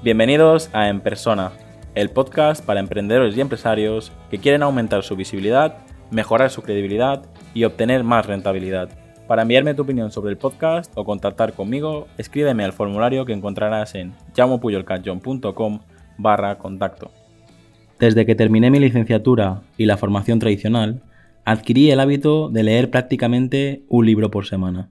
Bienvenidos a En Persona, el podcast para emprendedores y empresarios que quieren aumentar su visibilidad, mejorar su credibilidad y obtener más rentabilidad. Para enviarme tu opinión sobre el podcast o contactar conmigo, escríbeme al formulario que encontrarás en llamopuyolcanchon.com barra contacto. Desde que terminé mi licenciatura y la formación tradicional, adquirí el hábito de leer prácticamente un libro por semana.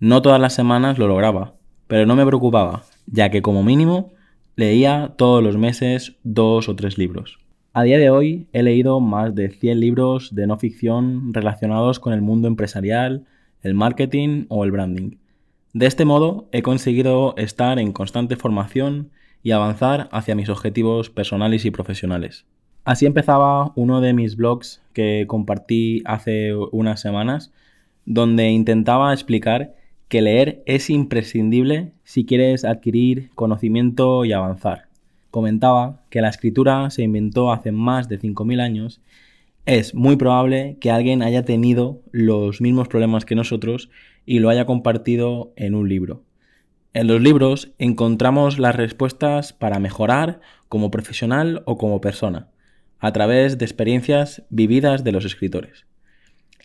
No todas las semanas lo lograba, pero no me preocupaba, ya que como mínimo leía todos los meses dos o tres libros. A día de hoy he leído más de 100 libros de no ficción relacionados con el mundo empresarial, el marketing o el branding. De este modo he conseguido estar en constante formación y avanzar hacia mis objetivos personales y profesionales. Así empezaba uno de mis blogs que compartí hace unas semanas, donde intentaba explicar que leer es imprescindible si quieres adquirir conocimiento y avanzar. Comentaba que la escritura se inventó hace más de 5.000 años es muy probable que alguien haya tenido los mismos problemas que nosotros y lo haya compartido en un libro. En los libros encontramos las respuestas para mejorar como profesional o como persona, a través de experiencias vividas de los escritores.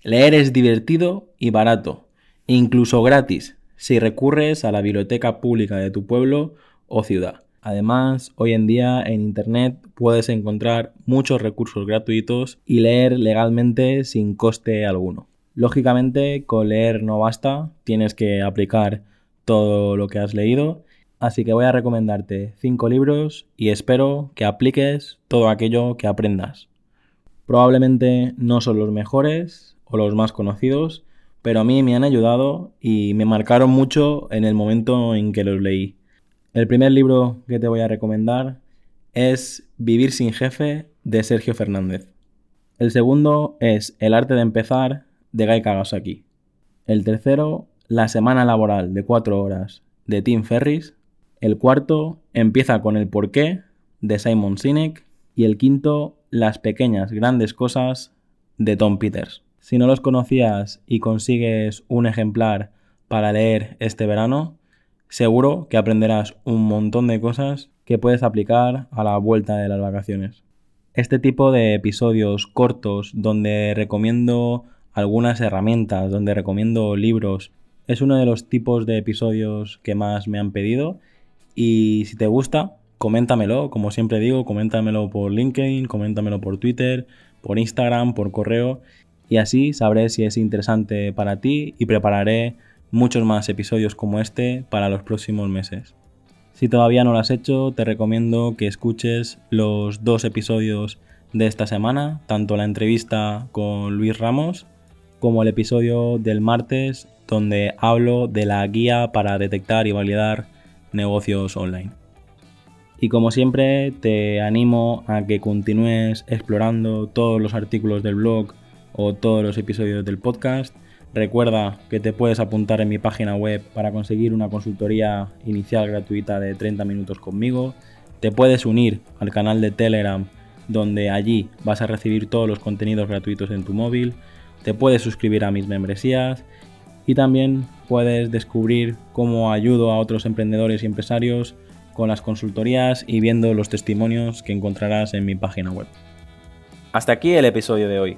Leer es divertido y barato, incluso gratis, si recurres a la biblioteca pública de tu pueblo o ciudad. Además, hoy en día en Internet puedes encontrar muchos recursos gratuitos y leer legalmente sin coste alguno. Lógicamente, con leer no basta, tienes que aplicar todo lo que has leído, así que voy a recomendarte 5 libros y espero que apliques todo aquello que aprendas. Probablemente no son los mejores o los más conocidos, pero a mí me han ayudado y me marcaron mucho en el momento en que los leí. El primer libro que te voy a recomendar es Vivir sin jefe de Sergio Fernández. El segundo es El arte de empezar de Guy Kawasaki. El tercero, La semana laboral de cuatro horas de Tim Ferris. El cuarto, Empieza con el porqué de Simon Sinek. Y el quinto, Las pequeñas grandes cosas de Tom Peters. Si no los conocías y consigues un ejemplar para leer este verano, Seguro que aprenderás un montón de cosas que puedes aplicar a la vuelta de las vacaciones. Este tipo de episodios cortos donde recomiendo algunas herramientas, donde recomiendo libros, es uno de los tipos de episodios que más me han pedido. Y si te gusta, coméntamelo, como siempre digo, coméntamelo por LinkedIn, coméntamelo por Twitter, por Instagram, por correo y así sabré si es interesante para ti y prepararé muchos más episodios como este para los próximos meses. Si todavía no lo has hecho, te recomiendo que escuches los dos episodios de esta semana, tanto la entrevista con Luis Ramos como el episodio del martes donde hablo de la guía para detectar y validar negocios online. Y como siempre, te animo a que continúes explorando todos los artículos del blog o todos los episodios del podcast Recuerda que te puedes apuntar en mi página web para conseguir una consultoría inicial gratuita de 30 minutos conmigo. Te puedes unir al canal de Telegram donde allí vas a recibir todos los contenidos gratuitos en tu móvil. Te puedes suscribir a mis membresías y también puedes descubrir cómo ayudo a otros emprendedores y empresarios con las consultorías y viendo los testimonios que encontrarás en mi página web. Hasta aquí el episodio de hoy.